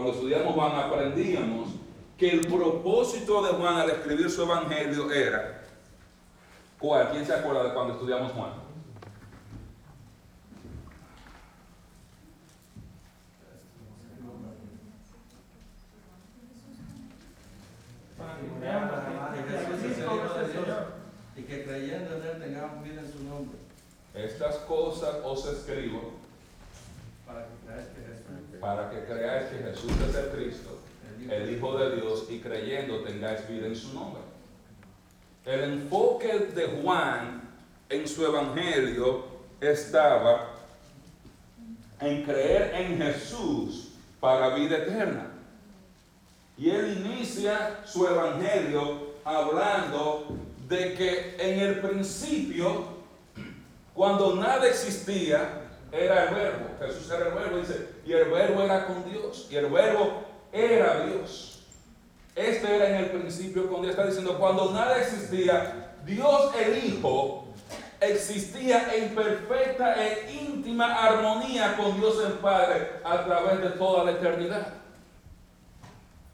cuando estudiamos Juan, aprendíamos que el propósito de Juan al escribir su evangelio era, ¿cuál? ¿Quién se acuerda de cuando estudiamos Juan? y que creyendo en Él tengamos vida en su nombre. Estas cosas os escribo para que creáis que Jesús, para que creáis que Jesús es el Cristo, el Hijo de Dios, y creyendo tengáis vida en su nombre. El enfoque de Juan en su evangelio estaba en creer en Jesús para vida eterna. Y él inicia su evangelio hablando de que en el principio, cuando nada existía, era el verbo. Jesús era el verbo, dice, y el verbo era con Dios, y el verbo era Dios. Este era en el principio cuando Está diciendo, cuando nada existía, Dios el Hijo existía en perfecta e íntima armonía con Dios el Padre a través de toda la eternidad.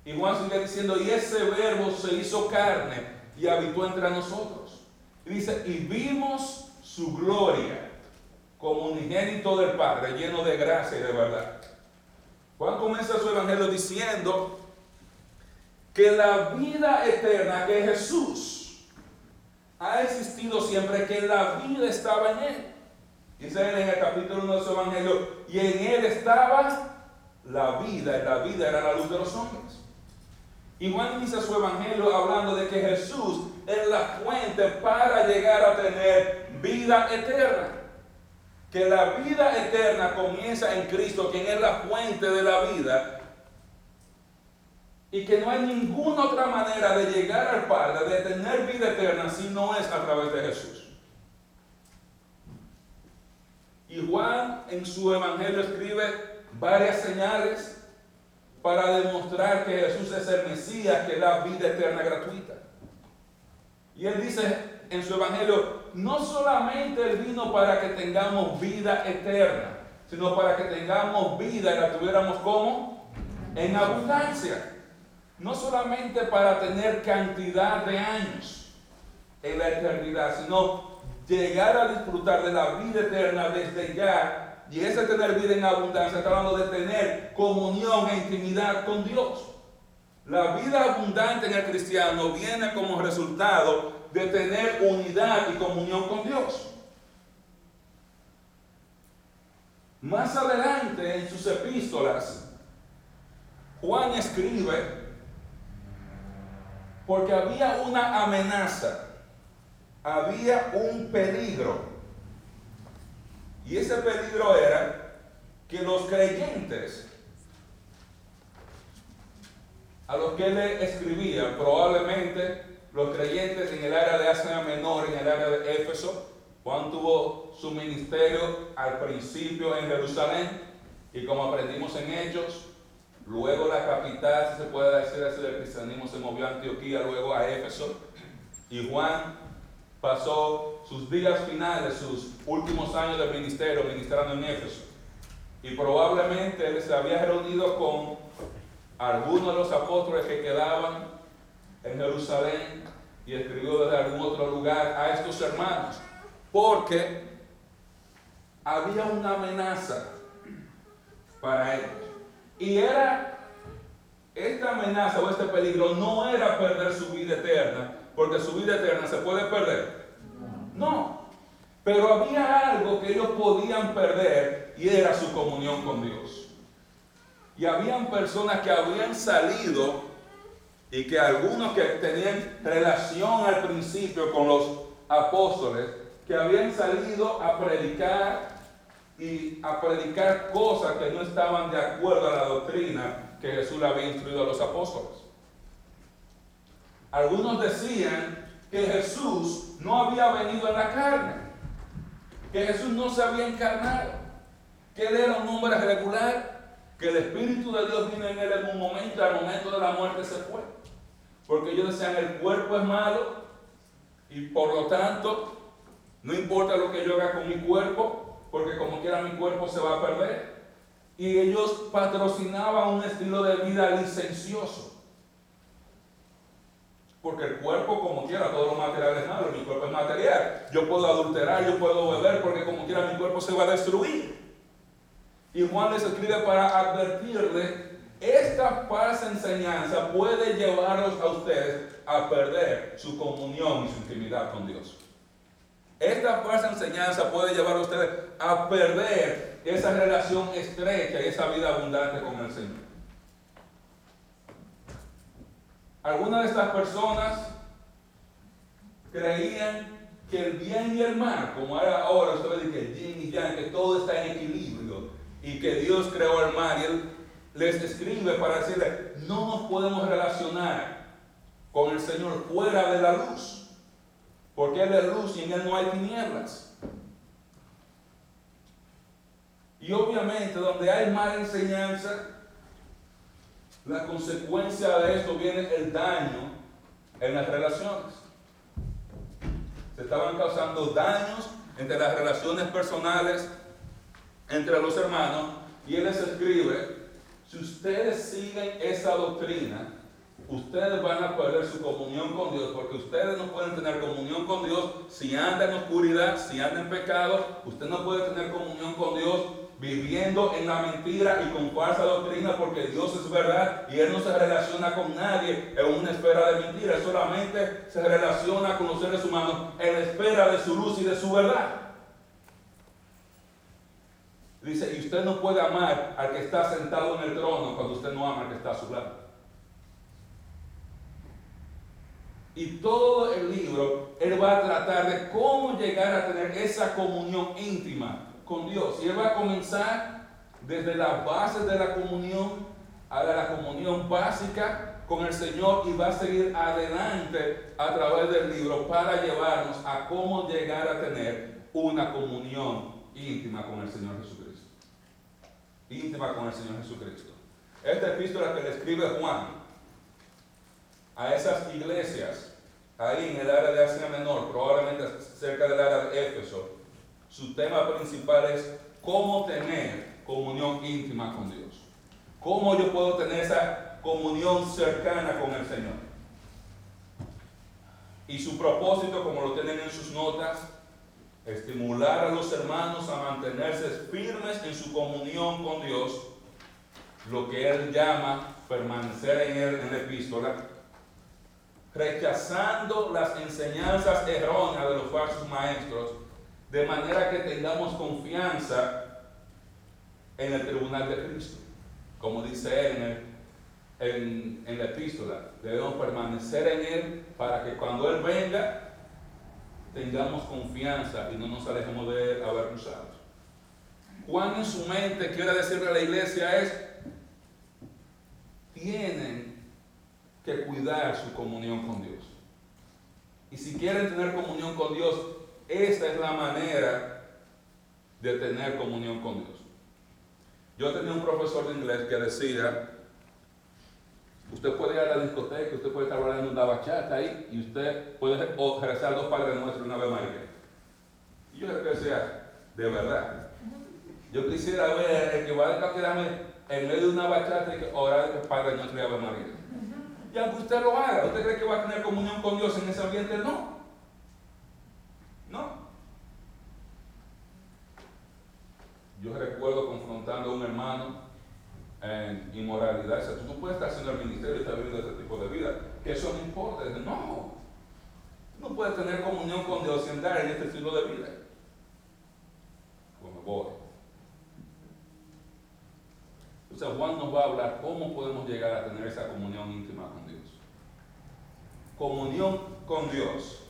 Y Juan sigue diciendo, y ese verbo se hizo carne y habitó entre nosotros. Dice, y vimos su gloria como unigénito del Padre, lleno de gracia y de verdad. Juan comienza su evangelio diciendo que la vida eterna, que Jesús ha existido siempre, que la vida estaba en él. Dice en el capítulo 1 de su evangelio, y en él estaba la vida, y la vida era la luz de los hombres. Y Juan inicia su evangelio hablando de que Jesús es la fuente para llegar a tener vida eterna. Que la vida eterna comienza en Cristo, quien es la fuente de la vida. Y que no hay ninguna otra manera de llegar al Padre, de tener vida eterna, si no es a través de Jesús. Y Juan en su evangelio escribe varias señales para demostrar que Jesús es el Mesías que da vida eterna gratuita. Y él dice en su evangelio, no solamente él vino para que tengamos vida eterna, sino para que tengamos vida y la tuviéramos como en abundancia. No solamente para tener cantidad de años en la eternidad, sino llegar a disfrutar de la vida eterna desde ya y ese tener vida en abundancia está hablando de tener comunión e intimidad con Dios. La vida abundante en el cristiano viene como resultado de tener unidad y comunión con Dios. Más adelante en sus epístolas, Juan escribe porque había una amenaza, había un peligro. Y ese peligro era que los creyentes a los que él escribía, probablemente los creyentes en el área de Asia Menor, en el área de Éfeso, Juan tuvo su ministerio al principio en Jerusalén y como aprendimos en Hechos, luego la capital, si se puede decir así, del cristianismo se movió a Antioquía, luego a Éfeso y Juan pasó sus días finales, sus últimos años de ministerio ministrando en Éfeso. Y probablemente él se había reunido con algunos de los apóstoles que quedaban en Jerusalén y escribió desde algún otro lugar a estos hermanos. Porque había una amenaza para ellos. Y era, esta amenaza o este peligro no era perder su vida eterna, porque su vida eterna se puede perder. No. Pero había algo que ellos podían perder y era su comunión con Dios. Y habían personas que habían salido y que algunos que tenían relación al principio con los apóstoles, que habían salido a predicar y a predicar cosas que no estaban de acuerdo a la doctrina que Jesús le había instruido a los apóstoles. Algunos decían que Jesús no había venido en la carne, que Jesús no se había encarnado, que él era un hombre regular, que el Espíritu de Dios vino en él en un momento y al momento de la muerte se fue. Porque ellos decían, el cuerpo es malo y por lo tanto, no importa lo que yo haga con mi cuerpo, porque como quiera mi cuerpo se va a perder. y ellos patrocinaban un estilo de vida licencioso. Porque el cuerpo, como quiera, todo lo material es malo, mi cuerpo es material. Yo puedo adulterar, yo puedo beber, porque como quiera mi cuerpo se va a destruir. Y Juan les escribe para advertirles, esta falsa enseñanza puede llevarlos a ustedes a perder su comunión y su intimidad con Dios. Esta falsa enseñanza puede llevar a ustedes a perder esa relación estrecha y esa vida abundante con el Señor. Algunas de estas personas creían que el bien y el mal, como ahora usted ve que el yin y yang, que todo está en equilibrio y que Dios creó el mal y Él les escribe para decirle, no nos podemos relacionar con el Señor fuera de la luz, porque Él es luz y en Él no hay tinieblas. Y obviamente donde hay mala enseñanza, la consecuencia de esto viene el daño en las relaciones. Se estaban causando daños entre las relaciones personales, entre los hermanos, y él les escribe, si ustedes siguen esa doctrina, ustedes van a perder su comunión con Dios, porque ustedes no pueden tener comunión con Dios si andan en oscuridad, si andan en pecado, usted no puede tener comunión con Dios viviendo en la mentira y con falsa doctrina porque Dios es verdad y Él no se relaciona con nadie en una esfera de mentira, solamente se relaciona con los seres humanos en la esfera de su luz y de su verdad. Dice, y usted no puede amar al que está sentado en el trono cuando usted no ama al que está a su lado. Y todo el libro, él va a tratar de cómo llegar a tener esa comunión íntima con Dios. Y Él va a comenzar desde las bases de la comunión a la comunión básica con el Señor y va a seguir adelante a través del libro para llevarnos a cómo llegar a tener una comunión íntima con el Señor Jesucristo. Íntima con el Señor Jesucristo. Esta epístola que le escribe Juan a esas iglesias ahí en el área de Asia Menor, probablemente cerca del área de Éfeso, su tema principal es cómo tener comunión íntima con Dios. ¿Cómo yo puedo tener esa comunión cercana con el Señor? Y su propósito, como lo tienen en sus notas, estimular a los hermanos a mantenerse firmes en su comunión con Dios, lo que él llama permanecer en él en la epístola, rechazando las enseñanzas erróneas de los falsos maestros de manera que tengamos confianza en el tribunal de Cristo. Como dice él en, en, la epístola, debemos permanecer en Él para que cuando Él venga tengamos confianza y no nos alejemos de Él avergonzados. Juan en su mente quiere decirle a la iglesia es, tienen que cuidar su comunión con Dios. Y si quieren tener comunión con Dios, esta es la manera de tener comunión con Dios. Yo tenía un profesor de inglés que decía, usted puede ir a la discoteca, usted puede estar bailando una bachata ahí y usted puede rezar dos padres nuestros una vez María. Y yo decía, de verdad, yo quisiera ver el que va a quedarme en medio de una bachata y que orar el Padre Nuestro y Ave María. Y aunque usted lo haga, ¿usted cree que va a tener comunión con Dios en ese ambiente? No. No. Yo recuerdo confrontando a un hermano en inmoralidad. Dice, tú no puedes estar haciendo el ministerio y estar viviendo este tipo de vida. Que eso no importa. Dice, no. Tú no puedes tener comunión con Dios sin andar en este estilo de vida. Como voy. Entonces Juan nos va a hablar cómo podemos llegar a tener esa comunión íntima con. Comunión con Dios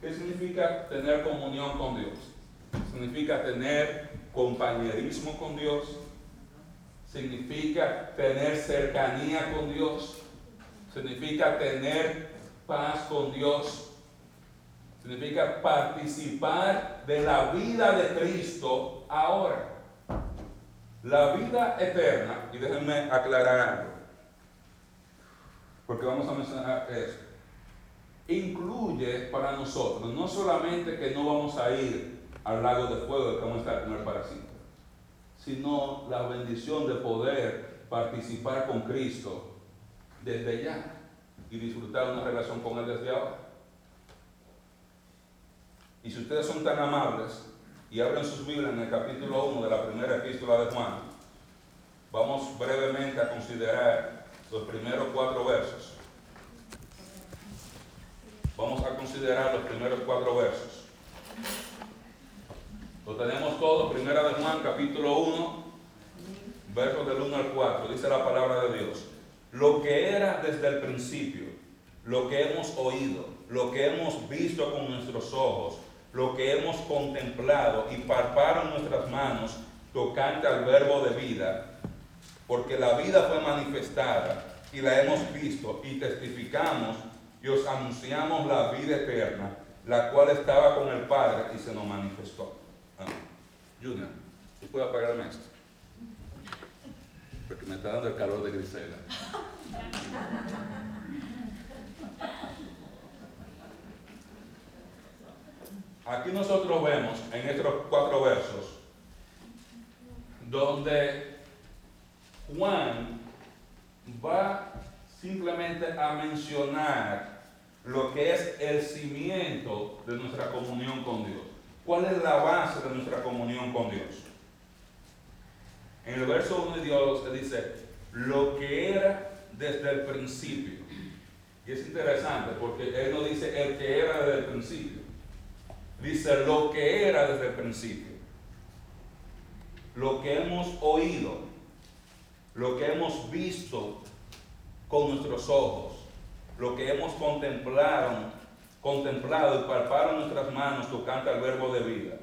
¿Qué significa tener comunión con Dios? Significa tener compañerismo con Dios. Significa tener cercanía con Dios. Significa tener paz con Dios. Significa participar de la vida de Cristo ahora. La vida eterna, y déjenme aclarar algo, porque vamos a mencionar eso incluye para nosotros no solamente que no vamos a ir al lago de fuego que vamos a estar con para siempre, sino la bendición de poder participar con Cristo desde ya y disfrutar una relación con Él desde ahora. Y si ustedes son tan amables y abren sus Biblias en el capítulo 1 de la primera epístola de Juan, vamos brevemente a considerar los primeros cuatro versos. Vamos a considerar los primeros cuatro versos. Lo tenemos todo, primera de Juan, capítulo 1, versos del 1 al 4. Dice la palabra de Dios. Lo que era desde el principio, lo que hemos oído, lo que hemos visto con nuestros ojos, lo que hemos contemplado y palparon nuestras manos tocante al verbo de vida, porque la vida fue manifestada y la hemos visto y testificamos y os anunciamos la vida eterna, la cual estaba con el Padre y se nos manifestó. Ah, Junior, ¿tú puedes apagarme esto? Porque me está dando el calor de Grisela. Aquí nosotros vemos en estos cuatro versos donde Juan va simplemente a mencionar lo que es el cimiento de nuestra comunión con Dios. ¿Cuál es la base de nuestra comunión con Dios? En el verso 1 Dios dice, lo que era desde el principio. Y es interesante porque Él no dice el que era desde el principio. Dice lo que era desde el principio. Lo que hemos oído. Lo que hemos visto con nuestros ojos. Lo que hemos contemplado contemplado y palparon nuestras manos tocante al verbo de vida.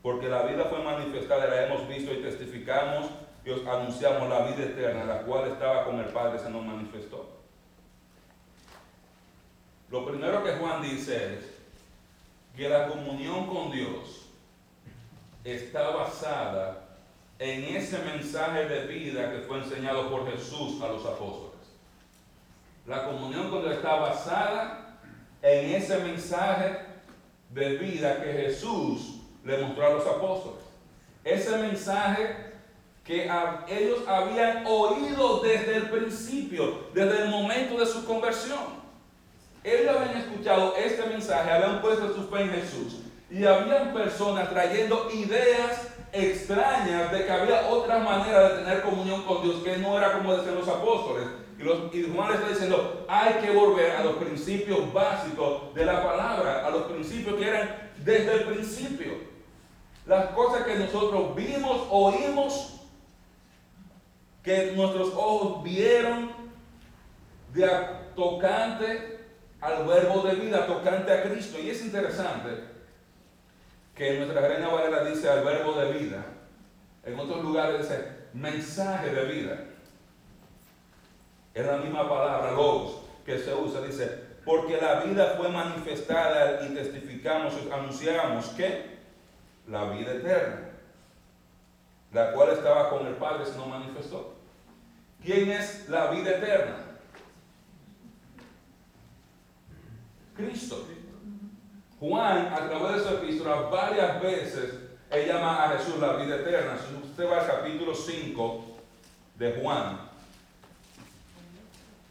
Porque la vida fue manifestada, la hemos visto y testificamos y os anunciamos la vida eterna, la cual estaba con el Padre, se nos manifestó. Lo primero que Juan dice es que la comunión con Dios está basada en ese mensaje de vida que fue enseñado por Jesús a los apóstoles. La comunión con está basada en ese mensaje de vida que Jesús le mostró a los apóstoles. Ese mensaje que ellos habían oído desde el principio, desde el momento de su conversión. Ellos habían escuchado este mensaje, habían puesto su fe en Jesús y habían personas trayendo ideas extrañas de que había otra manera de tener comunión con Dios que no era como decían los apóstoles. Y, Juan le está diciendo, hay que volver a los principios básicos de la palabra, a los principios que eran desde el principio. Las cosas que nosotros vimos, oímos, que nuestros ojos vieron de tocante al verbo de vida, tocante a Cristo. Y es interesante que nuestra reina Valera dice al verbo de vida. En otros lugares dice mensaje de vida. Es la misma palabra, logos, que se usa. Dice, porque la vida fue manifestada y testificamos, anunciamos que la vida eterna, la cual estaba con el Padre, se nos manifestó. ¿Quién es la vida eterna? Cristo. Juan, a través de su epístola, varias veces él llama a Jesús la vida eterna. Si usted va al capítulo 5 de Juan,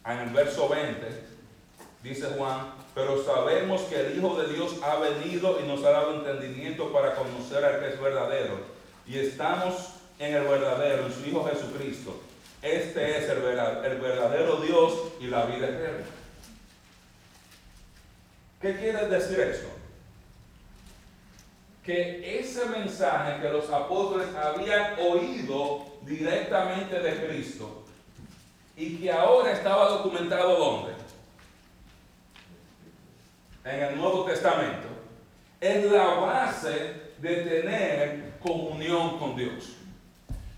en el verso 20, dice Juan, pero sabemos que el Hijo de Dios ha venido y nos ha dado entendimiento para conocer al que es verdadero. Y estamos en el verdadero, en su Hijo Jesucristo. Este es el verdadero Dios y la vida eterna. ¿Qué quiere decir esto? Que ese mensaje que los apóstoles habían oído directamente de Cristo y que ahora estaba documentado ¿dónde? En el Nuevo Testamento, es la base de tener comunión con Dios.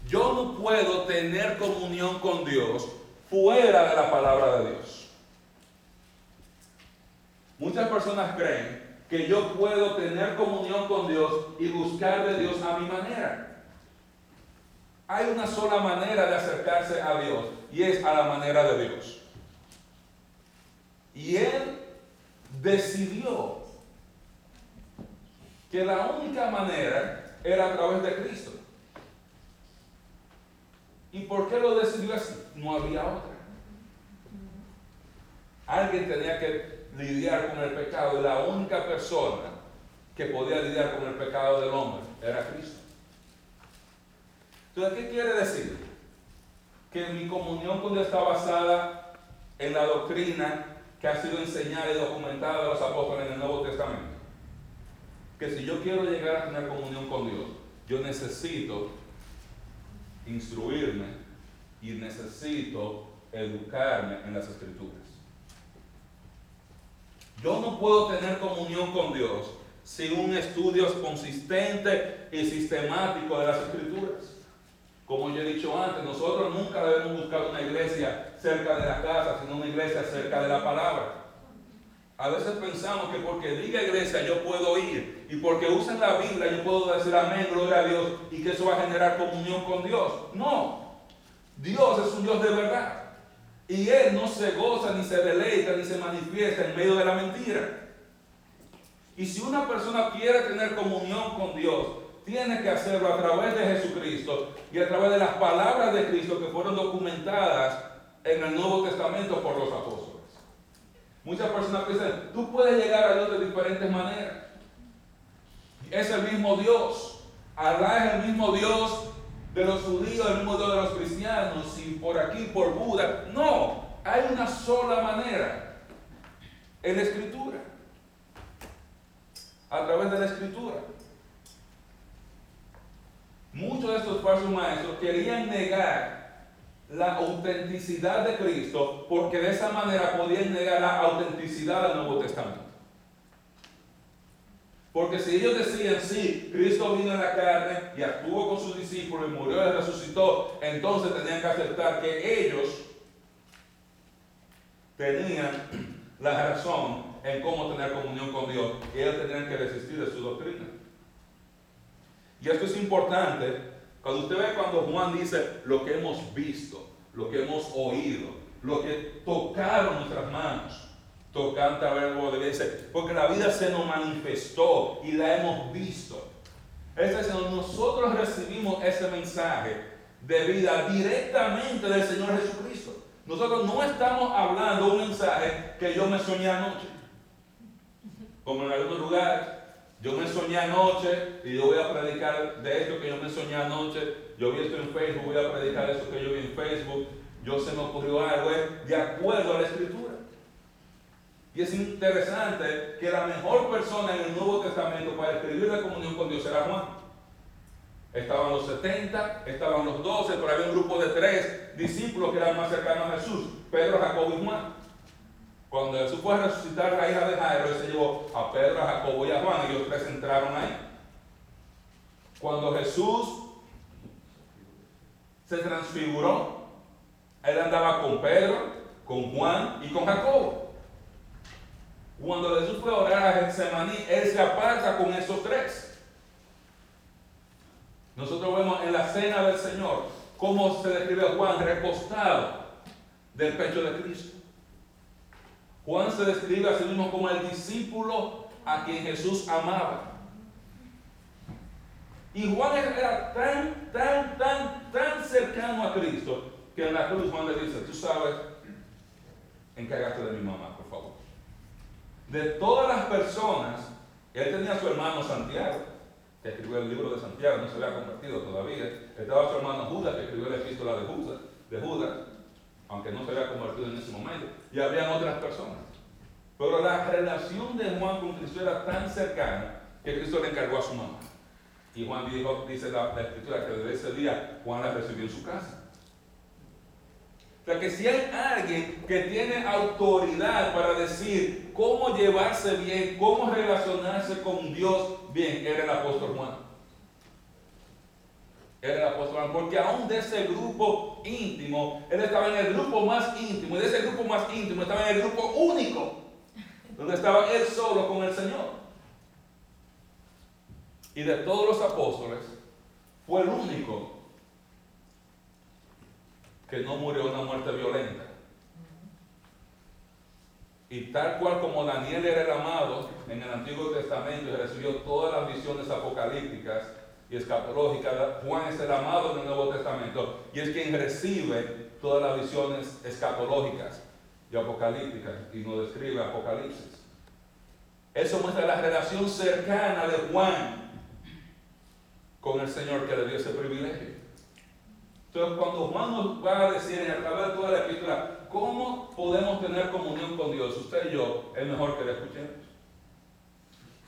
Yo no puedo tener comunión con Dios fuera de la palabra de Dios. Muchas personas creen que yo puedo tener comunión con Dios y buscar de Dios a mi manera. Hay una sola manera de acercarse a Dios y es a la manera de Dios. Y Él decidió que la única manera era a través de Cristo. ¿Y por qué lo decidió así? No había otra. Alguien tenía que lidiar con el pecado la única persona que podía lidiar con el pecado del hombre era Cristo. Entonces, ¿qué quiere decir? Que mi comunión con Dios está basada en la doctrina que ha sido enseñada y documentada de los apóstoles en el Nuevo Testamento. Que si yo quiero llegar a tener comunión con Dios, yo necesito instruirme y necesito educarme en las escrituras. Yo no puedo tener comunión con Dios sin un estudio consistente y sistemático de las escrituras. Como yo he dicho antes, nosotros nunca debemos buscar una iglesia cerca de la casa, sino una iglesia cerca de la palabra. A veces pensamos que porque diga iglesia yo puedo ir y porque usen la Biblia yo puedo decir amén, gloria a Dios y que eso va a generar comunión con Dios. No, Dios es un Dios de verdad. Y Él no se goza, ni se deleita, ni se manifiesta en medio de la mentira. Y si una persona quiere tener comunión con Dios, tiene que hacerlo a través de Jesucristo y a través de las palabras de Cristo que fueron documentadas en el Nuevo Testamento por los apóstoles. Muchas personas dicen, tú puedes llegar a Dios de diferentes maneras. Es el mismo Dios. Alá es el mismo Dios de los judíos, el mismo de los cristianos, y por aquí, por Buda. No, hay una sola manera en la escritura. A través de la escritura. Muchos de estos falsos maestros querían negar la autenticidad de Cristo porque de esa manera podían negar la autenticidad del Nuevo Testamento. Porque si ellos decían, sí, Cristo vino en la carne y actuó con sus discípulos y murió y resucitó, entonces tenían que aceptar que ellos tenían la razón en cómo tener comunión con Dios y ellos tenían que resistir de su doctrina. Y esto es importante cuando usted ve cuando Juan dice lo que hemos visto, lo que hemos oído, lo que tocaron nuestras manos, tocante a verbo de dice, porque la vida se nos manifestó y la hemos visto. Es decir, nosotros recibimos ese mensaje de vida directamente del Señor Jesucristo. Nosotros no estamos hablando un mensaje que yo me soñé anoche, como en algunos lugares. Yo me soñé anoche y yo voy a predicar de esto que yo me soñé anoche. Yo vi esto en Facebook, voy a predicar eso que yo vi en Facebook. Yo se me ocurrió algo de acuerdo a la escritura. Y es interesante que la mejor persona en el Nuevo Testamento para escribir la comunión con Dios era Juan. Estaban los 70, estaban los 12, pero había un grupo de tres discípulos que eran más cercanos a Jesús, Pedro, Jacobo y Juan. Cuando Jesús fue a resucitar a la hija de Jairo, él se llevó a Pedro, a Jacobo y a Juan, y ellos tres entraron ahí. Cuando Jesús se transfiguró, él andaba con Pedro, con Juan y con Jacobo. Cuando Jesús fue a orar a Getsemaní, él se aparta con esos tres. Nosotros vemos en la cena del Señor cómo se describe a Juan recostado del pecho de Cristo. Juan se describe a sí mismo como el discípulo a quien Jesús amaba. Y Juan era tan, tan, tan, tan cercano a Cristo que en la cruz Juan le dice, tú sabes, encárgate de mi mamá. De todas las personas, él tenía a su hermano Santiago, que escribió el libro de Santiago, no se había convertido todavía. Estaba su hermano Judas, que escribió la epístola de Judas, de Judas aunque no se había convertido en ese momento, y habían otras personas. Pero la relación de Juan con Cristo era tan cercana que Cristo le encargó a su mamá. Y Juan dijo, dice la, escritura que desde ese día Juan la recibió en su casa. O sea que si hay alguien que tiene autoridad para decir cómo llevarse bien, cómo relacionarse con Dios bien, era el apóstol Juan era el apóstol Juan, porque aún de ese grupo íntimo, él estaba en el grupo más íntimo, y de ese grupo más íntimo estaba en el grupo único, donde estaba él solo con el Señor. Y de todos los apóstoles, fue el único que no murió una muerte violenta. Y tal cual como Daniel era el amado en el Antiguo Testamento y recibió todas las visiones apocalípticas, y escatológica. Juan es el amado del Nuevo Testamento y es quien recibe todas las visiones escatológicas y apocalípticas y nos describe Apocalipsis. Eso muestra la relación cercana de Juan con el Señor que le dio ese privilegio. Entonces, cuando Juan nos va a decir a través de toda la escritura, ¿cómo podemos tener comunión con Dios? Usted y yo, es mejor que le escuchemos.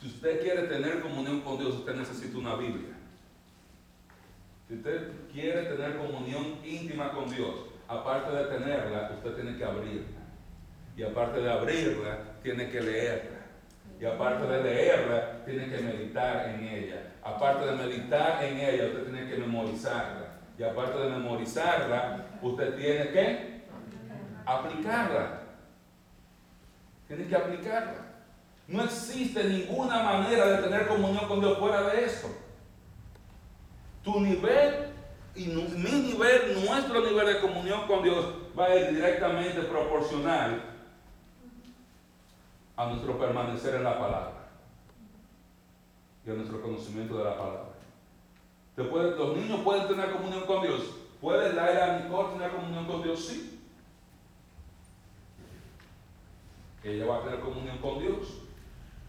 Si usted quiere tener comunión con Dios, usted necesita una Biblia. Si usted quiere tener comunión íntima con Dios, aparte de tenerla, usted tiene que abrirla. Y aparte de abrirla, tiene que leerla. Y aparte de leerla, tiene que meditar en ella. Aparte de meditar en ella, usted tiene que memorizarla. Y aparte de memorizarla, usted tiene que aplicarla. Tiene que aplicarla. No existe ninguna manera de tener comunión con Dios fuera de eso. Tu nivel y mi nivel, nuestro nivel de comunión con Dios va a ir directamente proporcional a nuestro permanecer en la palabra y a nuestro conocimiento de la palabra. Los niños pueden tener comunión con Dios. ¿Puede Laila Nicole tener comunión con Dios? Sí. Ella va a tener comunión con Dios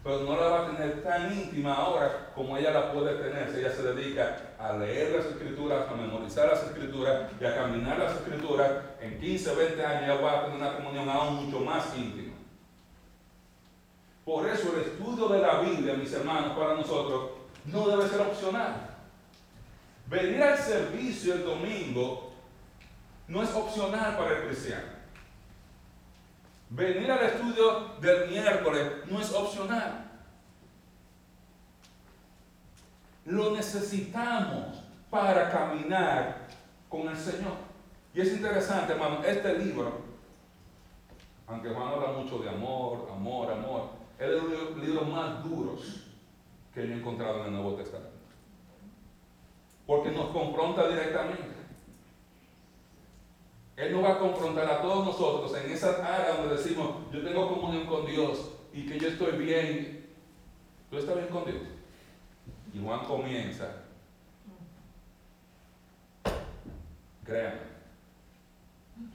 pero no la va a tener tan íntima ahora como ella la puede tener si ella se dedica a leer las escrituras, a memorizar las escrituras y a caminar las escrituras. En 15, 20 años ella va a tener una comunión aún mucho más íntima. Por eso el estudio de la Biblia, mis hermanos, para nosotros, no debe ser opcional. Venir al servicio el domingo no es opcional para el cristiano. Venir al estudio del miércoles no es opcional. Lo necesitamos para caminar con el Señor. Y es interesante, hermano, este libro, aunque Juan habla mucho de amor, amor, amor, es de los libros más duros que yo he encontrado en el Nuevo Testamento. Porque nos confronta directamente. Él nos va a confrontar a todos nosotros en esa área donde decimos, yo tengo comunión con Dios y que yo estoy bien. ¿Tú estás bien con Dios? Y Juan comienza. Créanme.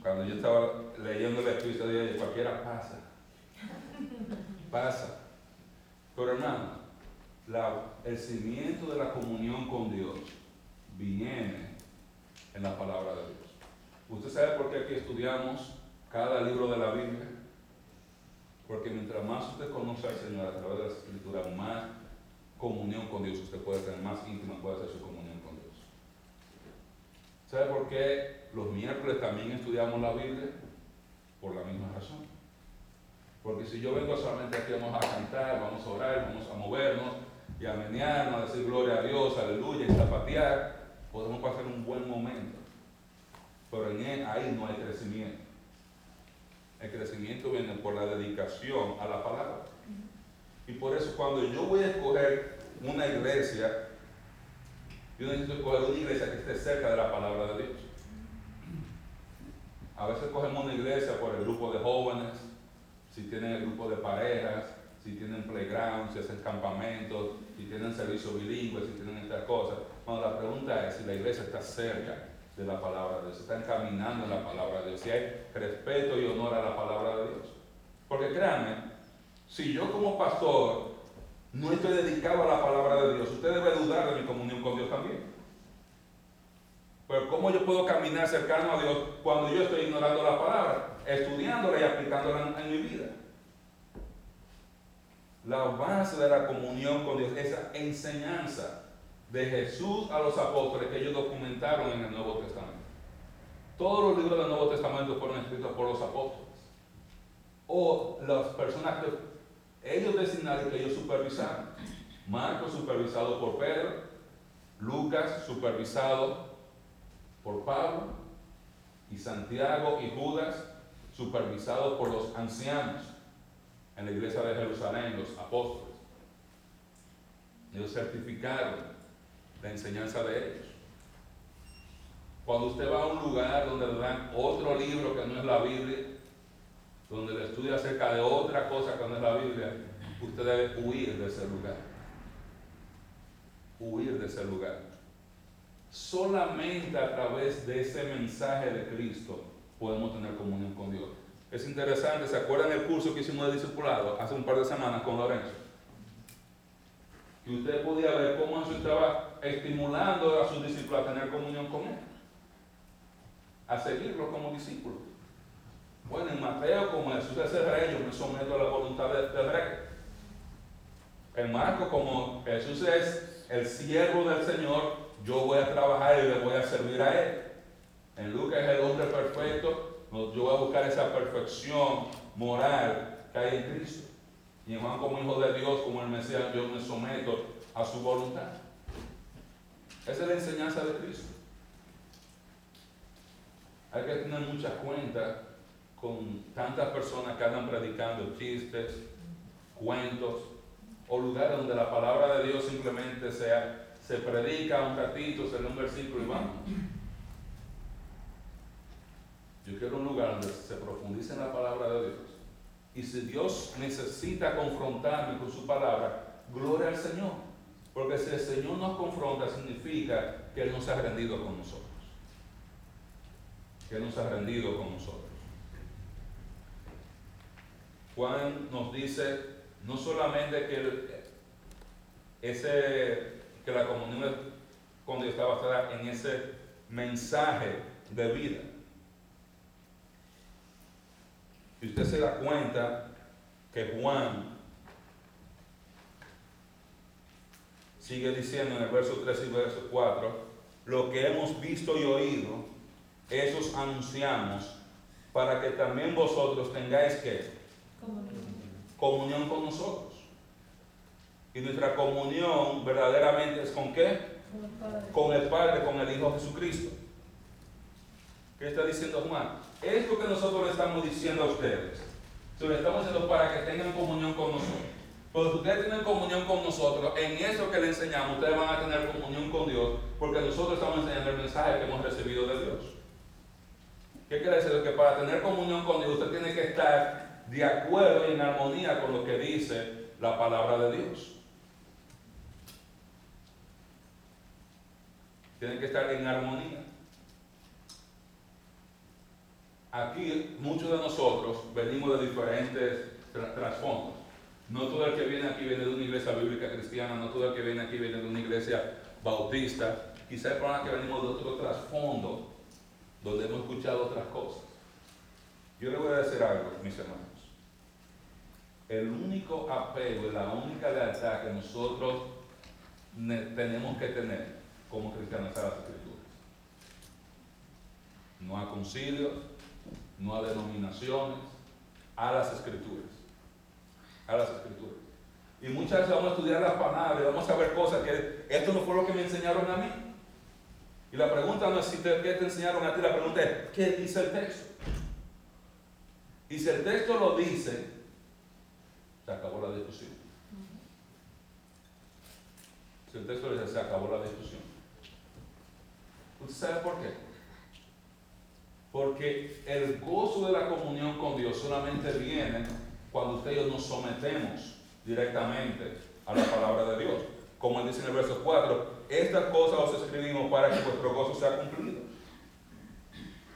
Cuando yo estaba leyendo el Espíritu de cualquiera pasa. Pasa. Pero hermano, el cimiento de la comunión con Dios viene en la palabra de Dios. ¿Usted sabe por qué aquí estudiamos cada libro de la Biblia? Porque mientras más usted conoce al Señor a través de la Escritura, más comunión con Dios usted puede tener, más íntima puede ser su comunión con Dios. ¿Sabe por qué los miércoles también estudiamos la Biblia? Por la misma razón. Porque si yo vengo solamente aquí vamos a cantar, vamos a orar, vamos a movernos y a menearnos, a decir gloria a Dios, aleluya, y zapatear, podemos pasar un buen momento pero en él, ahí no hay crecimiento. El crecimiento viene por la dedicación a la palabra. Y por eso cuando yo voy a escoger una iglesia, yo necesito escoger una iglesia que esté cerca de la palabra de Dios. A veces cogemos una iglesia por el grupo de jóvenes, si tienen el grupo de parejas, si tienen playground, si hacen campamentos, si tienen servicio bilingüe, si tienen estas cosas. Bueno, la pregunta es si la iglesia está cerca de la palabra de Dios, están caminando en la palabra de Dios, si hay respeto y honor a la palabra de Dios. Porque créanme, si yo como pastor no estoy dedicado a la palabra de Dios, usted debe dudar de mi comunión con Dios también. Pero ¿cómo yo puedo caminar cercano a Dios cuando yo estoy ignorando la palabra, estudiándola y aplicándola en, mi vida? La base de la comunión con Dios, esa enseñanza de Jesús a los apóstoles que ellos documentaron en el Nuevo Testamento. Todos los libros del Nuevo Testamento fueron escritos por los apóstoles. O las personas que ellos designaron que ellos supervisaron. Marcos supervisado por Pedro, Lucas supervisado por Pablo, y Santiago y Judas supervisados por los ancianos en la iglesia de Jerusalén, los apóstoles. Ellos certificaron la enseñanza de ellos. Cuando usted va a un lugar donde le dan otro libro que no es la Biblia, donde le estudia acerca de otra cosa que no es la Biblia, usted debe huir de ese lugar. Huir de ese lugar. solamente a través de ese mensaje de Cristo podemos tener comunión con Dios. Es interesante, ¿se acuerdan el curso que hicimos de discipulado hace un par de semanas con Lorenzo? Y usted podía ver cómo eso estaba estimulando a sus discípulos a tener comunión con Él, a seguirlo como discípulos. Bueno, en Mateo, como Jesús es el rey, yo me someto a la voluntad del rey. En Marco, como Jesús es el siervo del Señor, yo voy a trabajar y le voy a servir a Él. En Lucas es el hombre perfecto, yo voy a buscar esa perfección moral que hay en Cristo. Y en como hijo de Dios, como el Mesías, yo me someto a su voluntad. Esa es la enseñanza de Cristo. Hay que tener mucha cuenta con tantas personas que andan predicando chistes, cuentos, o lugares donde la palabra de Dios simplemente sea, se predica un ratito, se lee un versículo y vamos. Yo quiero un lugar donde se profundice en la palabra de Dios. Y si Dios necesita confrontarme con su palabra, gloria al Señor. Porque si el Señor nos confronta, significa que Él nos ha rendido con nosotros. Que Él nos ha rendido con nosotros. Juan nos dice no solamente que, ese, que la comunión con Dios está basada en ese mensaje de vida, Y usted se da cuenta que Juan sigue diciendo en el verso 3 y verso 4, lo que hemos visto y oído, esos anunciamos, para que también vosotros tengáis que comunión con nosotros. Y nuestra comunión verdaderamente es con qué? Con el Padre, con el Hijo Jesucristo. ¿Qué está diciendo Juan? Esto que nosotros le estamos diciendo a ustedes, se lo estamos diciendo para que tengan comunión con nosotros. Cuando ustedes tienen comunión con nosotros, en eso que le enseñamos, ustedes van a tener comunión con Dios, porque nosotros estamos enseñando el mensaje que hemos recibido de Dios. ¿Qué quiere decir? Que para tener comunión con Dios, usted tiene que estar de acuerdo y en armonía con lo que dice la palabra de Dios. Tiene que estar en armonía. Aquí muchos de nosotros venimos de diferentes trasfondos. No todo el que viene aquí viene de una iglesia bíblica cristiana, no todo el que viene aquí viene de una iglesia bautista. Quizá hay personas que venimos de otro trasfondo, donde hemos escuchado otras cosas. Yo le voy a decir algo, mis hermanos. El único apego y la única lealtad que nosotros tenemos que tener como cristianos a las escrituras. No a concilios, no a denominaciones, a las escrituras. A las escrituras. Y muchas veces vamos a estudiar las palabras, vamos a ver cosas que esto no fue lo que me enseñaron a mí. Y la pregunta no es si te, qué te enseñaron a ti, la pregunta es, ¿qué dice el texto? Y si el texto lo dice, se acabó la discusión. Si el texto lo dice, se acabó la discusión. ¿Usted sabe por qué? Porque el gozo de la comunión con Dios solamente viene cuando ustedes nos sometemos directamente a la palabra de Dios. Como él dice en el verso 4, estas cosas os escribimos para que vuestro gozo sea cumplido.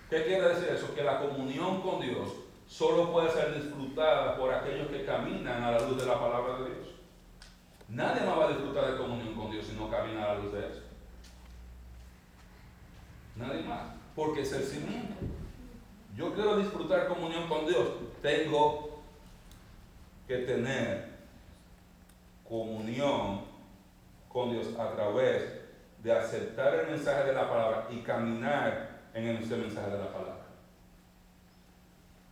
¿Qué quiere decir eso? Que la comunión con Dios solo puede ser disfrutada por aquellos que caminan a la luz de la palabra de Dios. Nadie más va a disfrutar de comunión con Dios si no camina a la luz de eso. Nadie más porque es el cimiento. Yo quiero disfrutar comunión con Dios, tengo que tener comunión con Dios a través de aceptar el mensaje de la palabra y caminar en ese mensaje de la palabra.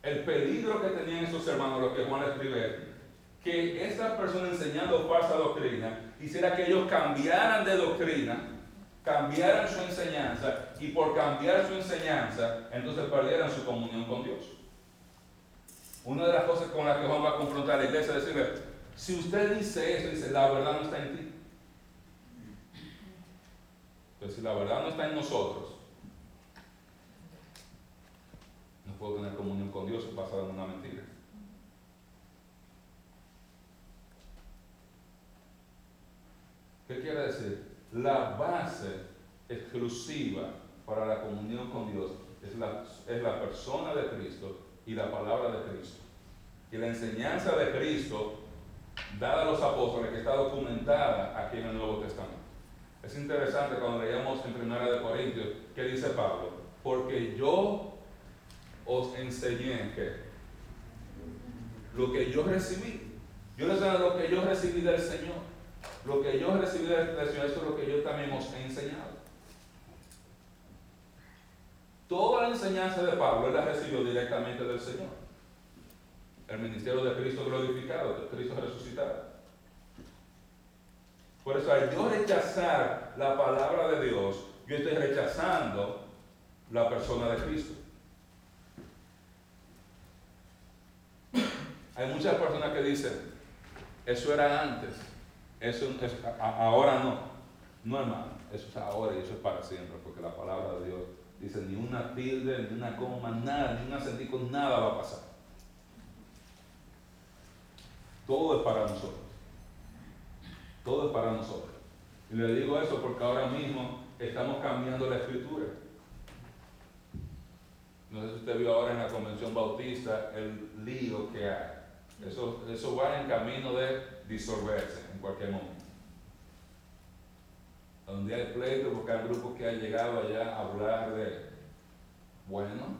El peligro que tenían esos hermanos, lo que Juan escribe, que esa persona enseñando falsa doctrina hiciera que ellos cambiaran de doctrina cambiaran su enseñanza y por cambiar su enseñanza, entonces perdieran su comunión con Dios. Una de las cosas con las que Juan va a confrontar a la iglesia es decirle, si usted dice eso, dice, la verdad no está en ti. Pues si la verdad no está en nosotros, no puedo tener comunión con Dios basada en una mentira. ¿Qué quiere decir? La base exclusiva para la comunión con Dios es la, es la persona de Cristo y la palabra de Cristo. Y la enseñanza de Cristo, dada a los apóstoles, que está documentada aquí en el Nuevo Testamento. Es interesante cuando leíamos en Primera de Corintios, que dice Pablo, porque yo os enseñé que lo que yo recibí, yo les doy lo que yo recibí del Señor, lo que yo recibí del Señor, es lo que yo también os he enseñado. Toda la enseñanza de Pablo él la recibió directamente del Señor. El ministerio de Cristo glorificado, de Cristo resucitado. Por eso al yo rechazar la palabra de Dios, yo estoy rechazando la persona de Cristo. Hay muchas personas que dicen, eso era antes, eso es, ahora no. No hermano, eso es ahora y eso es para siempre, porque la palabra de Dios dice, ni una tilde, ni una coma, nada, ni un acentico, nada va a pasar. Todo es para nosotros. Todo es para nosotros. Y le digo eso porque ahora mismo estamos cambiando la escritura. No sé si usted vio ahora en la convención bautista el lío que hay. Eso, eso va en camino de disolverse en cualquier momento. Donde hay pleito, porque hay grupos que han llegado allá a hablar de, bueno,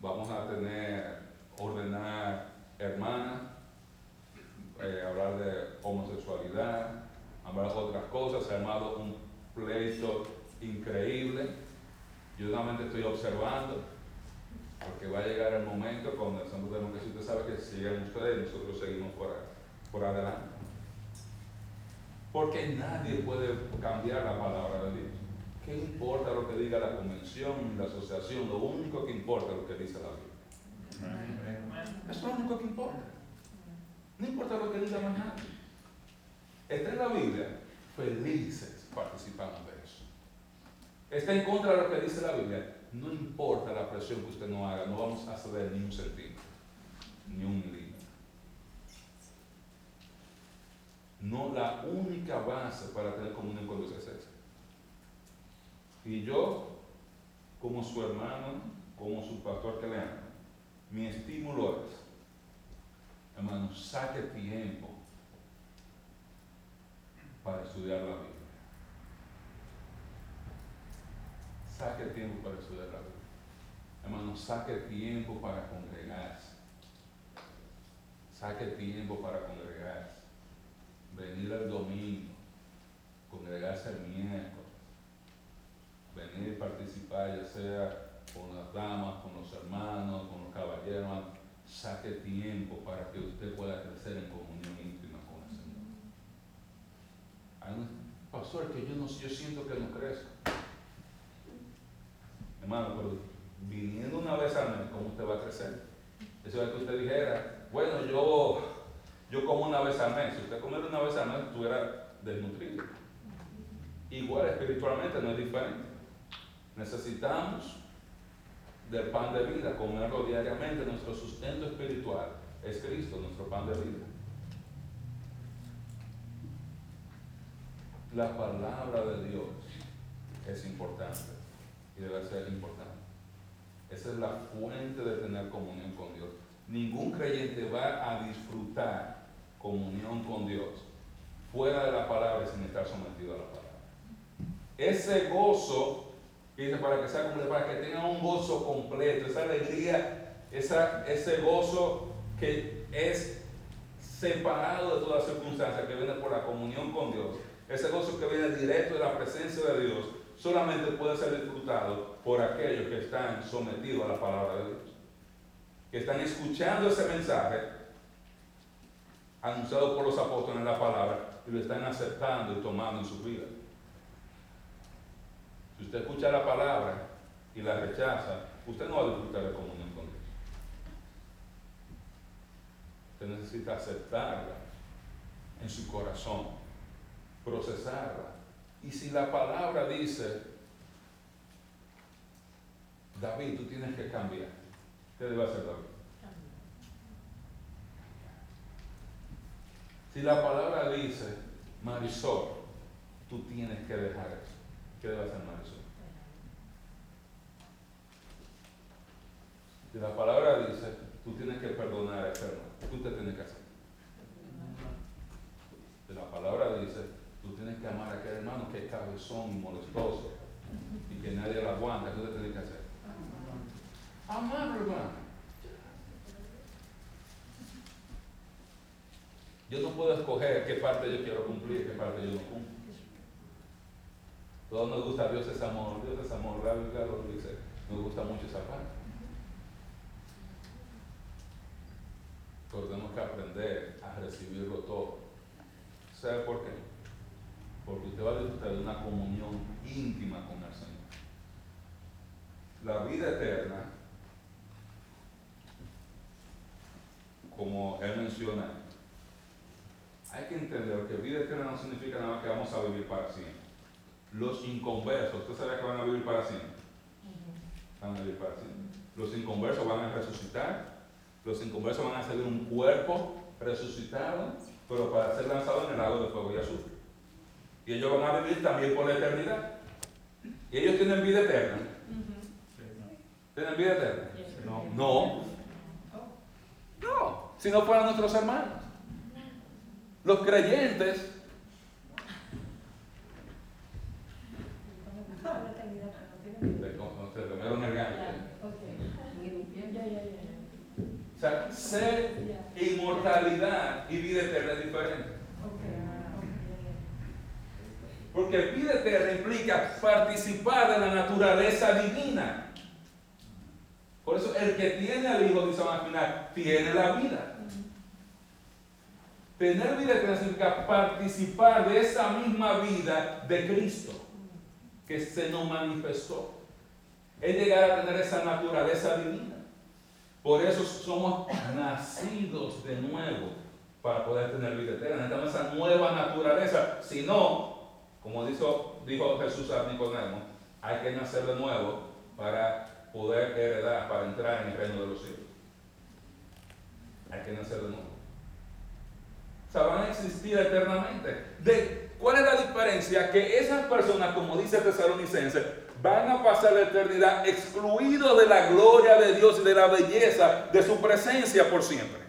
vamos a tener, ordenar hermanas, eh, hablar de homosexualidad, hablar de otras cosas, se ha armado un pleito increíble. Yo solamente estoy observando, porque va a llegar el momento cuando el Santo que usted sabe que siguen ustedes nosotros seguimos por, por adelante. Porque nadie puede cambiar la palabra de Dios. ¿Qué importa lo que diga la convención, la asociación? Lo único que importa es lo que dice la Biblia. Eso es lo único que importa. No importa lo que diga más nadie. Está en la Biblia, felices participamos de eso. Está en contra de lo que dice la Biblia, no importa la presión que usted no haga, no vamos a ceder ni un centímetro, ni un milímetro. No, la única base para tener comunión con Dios es esa. Y yo, como su hermano, como su pastor que le ama, mi estímulo es, hermano, saque tiempo para estudiar la Biblia. Saque tiempo para estudiar la Biblia. Hermano, saque tiempo para congregarse. Saque tiempo para congregarse. Venir el domingo, congregarse el miércoles. Venir y participar, ya sea con las damas, con los hermanos, con los caballeros. Saque tiempo para que usted pueda crecer en comunión íntima con el Señor. pastor, que yo no yo siento que no crezco. Hermano, pero viniendo una vez al mes, ¿cómo usted va a crecer? Eso es que usted dijera, bueno, yo, yo como una vez al mes. Si usted comiera una vez al mes, estuviera desnutrido. Igual espiritualmente no es diferente. Necesitamos del pan de vida, comerlo diariamente. Nuestro sustento espiritual es Cristo, nuestro pan de vida. La palabra de Dios es importante y debe ser importante. Esa es la fuente de tener comunión con Dios. Ningún creyente va a disfrutar comunión con Dios fuera de la palabra sin estar sometido a la palabra. Ese gozo, dice para que sea para que tenga un gozo completo, esa alegría, esa, ese gozo que es separado de toda circunstancia, que viene por la comunión con Dios, ese gozo que viene directo de la presencia de Dios, solamente puede ser disfrutado por aquellos que están sometidos a la palabra de Dios, que están escuchando ese mensaje anunciado por los apóstoles en la palabra y lo están aceptando y tomando en su vida. Si usted escucha la palabra y la rechaza, usted no va a disfrutar de comunión con Dios. Usted necesita aceptarla en su corazón, procesarla y si la palabra dice, David, tú tienes que cambiar, ¿qué debe hacer David? Si la palabra dice, Marisol, tú tienes que dejar eso. ¿qué debe hacer Marisol? Y la palabra dice, tú tienes que perdonar a ese hermano. ¿Qué usted tiene que hacer? Y la palabra dice, tú tienes que amar a aquel hermano es cabezón y que nadie lo aguanta. ¿Qué usted tiene que hacer? Amarlo, hermano. Yo no puedo escoger qué parte yo quiero cumplir y qué parte yo no cumplo. Todos nos gusta Dios es amor, Dios es amor, Rabbi Galo dice, nos gusta mucho esa parte. Pero tenemos que aprender a recibirlo todo. ¿Sabe por qué? Porque usted va a disfrutar de una comunión íntima con el Señor. La vida eterna, hay que entender que vida eterna no significa nada más que vamos a vivir para siempre. Los inconversos, ¿usted sabe que van a vivir para siempre? Van a vivir para siempre. Los inconversos van a resucitar. Los inconversos van a salir un cuerpo resucitado, pero para ser lanzado en el lago de fuego y azufre. Y ellos van a vivir también por la eternidad. Y ellos tienen vida eterna. ¿Tienen vida eterna? No. No. Si no fueran nuestros hermanos. Los creyentes. O sea, ser inmortalidad y vida eterna es diferente. Porque vida eterna implica participar de la naturaleza divina. Por eso el que tiene al Hijo, dice al final, tiene la vida. Tener vida eterna significa participar de esa misma vida de Cristo que se nos manifestó. Es llegar a tener esa naturaleza divina. Por eso somos nacidos de nuevo para poder tener vida eterna. Necesitamos esa nueva naturaleza. Si no, como dijo, dijo Jesús a Nicodemo, hay que nacer de nuevo para poder heredar, para entrar en el reino de los cielos. Hay que nacer de nuevo. Sea, van a existir eternamente. ¿Cuál es la diferencia? Que esas personas, como dice Tesalonicense, van a pasar la eternidad excluidos de la gloria de Dios y de la belleza de su presencia por siempre.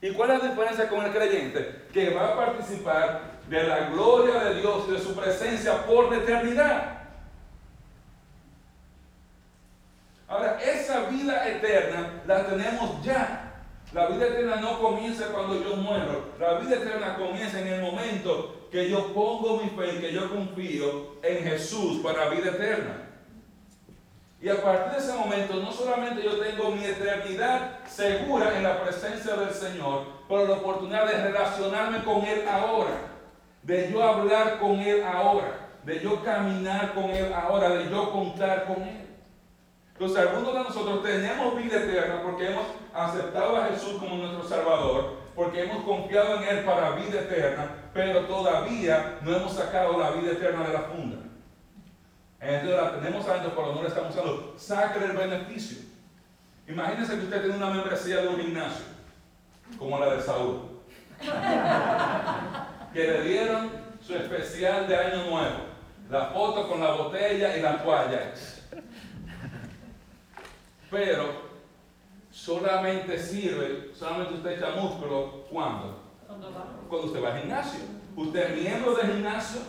¿Y cuál es la diferencia con el creyente? Que va a participar de la gloria de Dios y de su presencia por la eternidad. Ahora, esa vida eterna la tenemos ya. La vida eterna no comienza cuando yo muero. La vida eterna comienza en el momento que yo pongo mi fe y que yo confío en Jesús para vida eterna. Y a partir de ese momento no solamente yo tengo mi eternidad segura en la presencia del Señor, pero la oportunidad de relacionarme con Él ahora, de yo hablar con Él ahora, de yo caminar con Él ahora, de yo contar con Él. Entonces algunos de nosotros tenemos vida eterna porque hemos aceptado a Jesús como nuestro Salvador, porque hemos confiado en Él para vida eterna, pero todavía no hemos sacado la vida eterna de la funda. Entonces la tenemos adentro, pero no la estamos usando. Saque el beneficio. Imagínense que usted tiene una membresía de un gimnasio, como la de Saúl, que le dieron su especial de Año Nuevo, la foto con la botella y la toalla. Pero solamente sirve, solamente usted echa músculo cuando? Cuando usted va al gimnasio. Usted es miembro del gimnasio.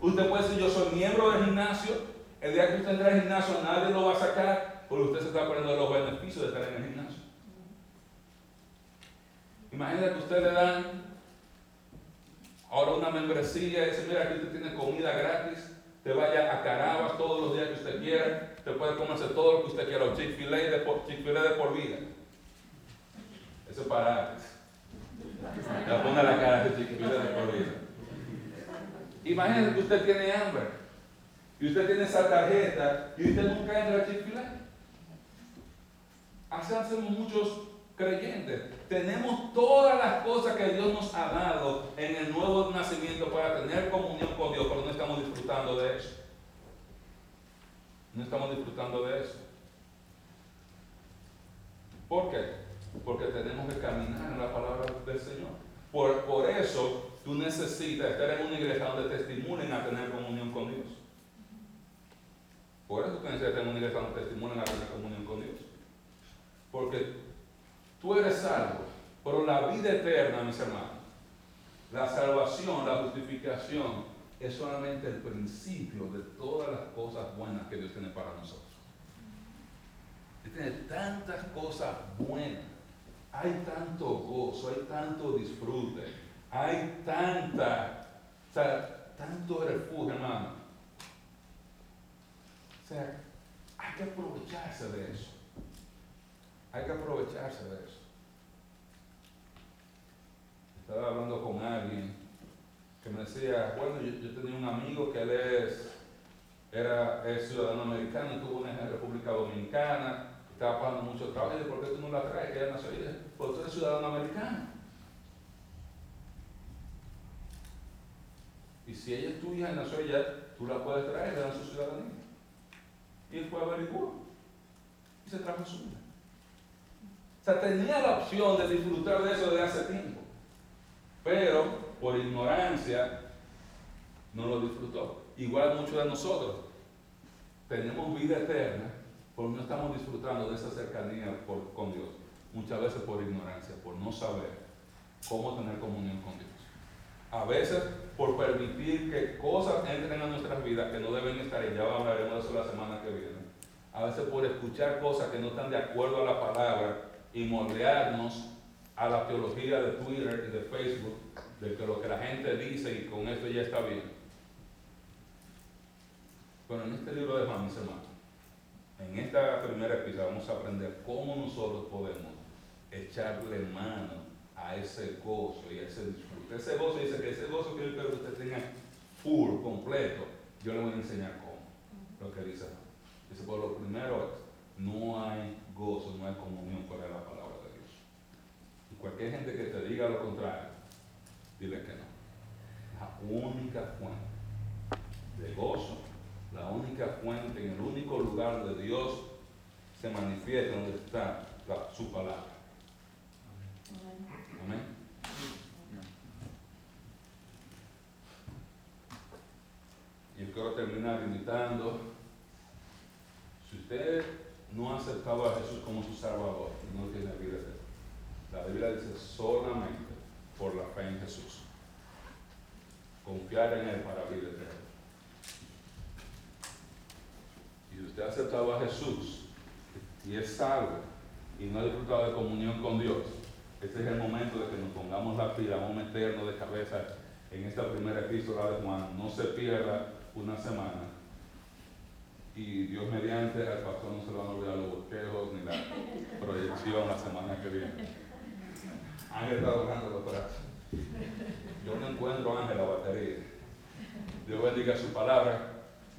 Usted puede decir yo soy miembro del gimnasio. El día que usted entra al gimnasio nadie lo va a sacar porque usted se está perdiendo los beneficios de estar en el gimnasio. Imagínate que usted le dan ahora una membresía y dice, mira, aquí usted tiene comida gratis, te vaya a Carabas todos los días que usted quiera, te puede comerse todo lo que usted quiera, Chick-fil-A de, por, Chick de por vida. Eso es para Le pone la cara de Chick-fil-A de por vida. Imagínese que usted tiene hambre y usted tiene esa tarjeta y usted nunca entra a Chick-fil-A. Hacemos muchos creyentes. Tenemos todas las cosas que Dios nos ha dado en el nuevo nacimiento para tener comunión con Dios, pero no estamos disfrutando de eso. No estamos disfrutando de eso. ¿Por qué? Porque tenemos que caminar en la palabra del Señor. Por, por eso tú necesitas estar en una iglesia donde te estimulen a tener comunión con Dios. Por eso tú necesitas estar en una iglesia donde te estimulen a tener comunión con Dios. Porque tú eres salvo, pero la vida eterna, mis hermanos, la salvación, la justificación, es solamente el principio de todas las cosas buenas que Dios tiene para nosotros. Dios tiene tantas cosas buenas, hay tanto gozo, hay tanto disfrute, hay tanta, o sea, tanto refugio, hermano. O sea, hay que aprovecharse de eso. Hay que aprovecharse de eso. Estaba hablando con alguien que me decía, bueno, yo, tenía un amigo que él es, era ciudadano americano, estuvo en República Dominicana, estaba pasando mucho trabajo, y ¿por qué tú no la traes? Que ella nació ahí, porque tú eres ciudadano americano. Y si ella es tuya y nació allá, tú la puedes traer, le dan su ciudadanía. Y él fue a averiguar. Y se trajo su vida. O tenía la opción de disfrutar de eso desde hace tiempo. Pero por ignorancia no lo disfrutó. Igual muchos de nosotros tenemos vida eterna, porque no estamos disfrutando de esa cercanía con Dios. Muchas veces por ignorancia, por no saber cómo tener comunión con Dios. A veces por permitir que cosas entren a nuestras vidas que no deben estar, y ya hablaremos de eso la semana que viene. A veces por escuchar cosas que no están de acuerdo a la palabra y moldearnos a la teología de Twitter y de Facebook, de que lo que la gente dice y con eso ya está bien. Bueno, en este libro de Juan, mis hermanos, en esta primera episodio vamos a aprender cómo nosotros podemos echarle mano a ese gozo y a ese disfrute. Ese gozo dice que ese gozo que yo quiero que usted tenga full, completo, yo le voy a enseñar cómo, lo que dice. Dice, por lo primero es, no hay gozo, no hay comunión fuera de la palabra de Dios. Y cualquier gente que te diga lo contrario, dile que no. La única fuente de gozo, la única fuente, en el único lugar donde Dios se manifiesta, donde está su palabra. Amén. Y quiero terminar invitando, si usted no ha aceptado a Jesús como su Salvador, no tiene vida eterna. La Biblia dice solamente por la fe en Jesús. Confiar en Él para vida eterna. Y si usted ha aceptado a Jesús y es salvo y no ha disfrutado de comunión con Dios, este es el momento de que nos pongamos la pila, vamos a meternos de cabeza en esta primera epístola de Juan. No se pierda una semana. Y Dios mediante, al pastor no se le van a olvidar los bosquejos ni la proyección la semana que viene. Ángel está tocando los brazos. Yo no encuentro Ángel la batería. Dios bendiga su palabra.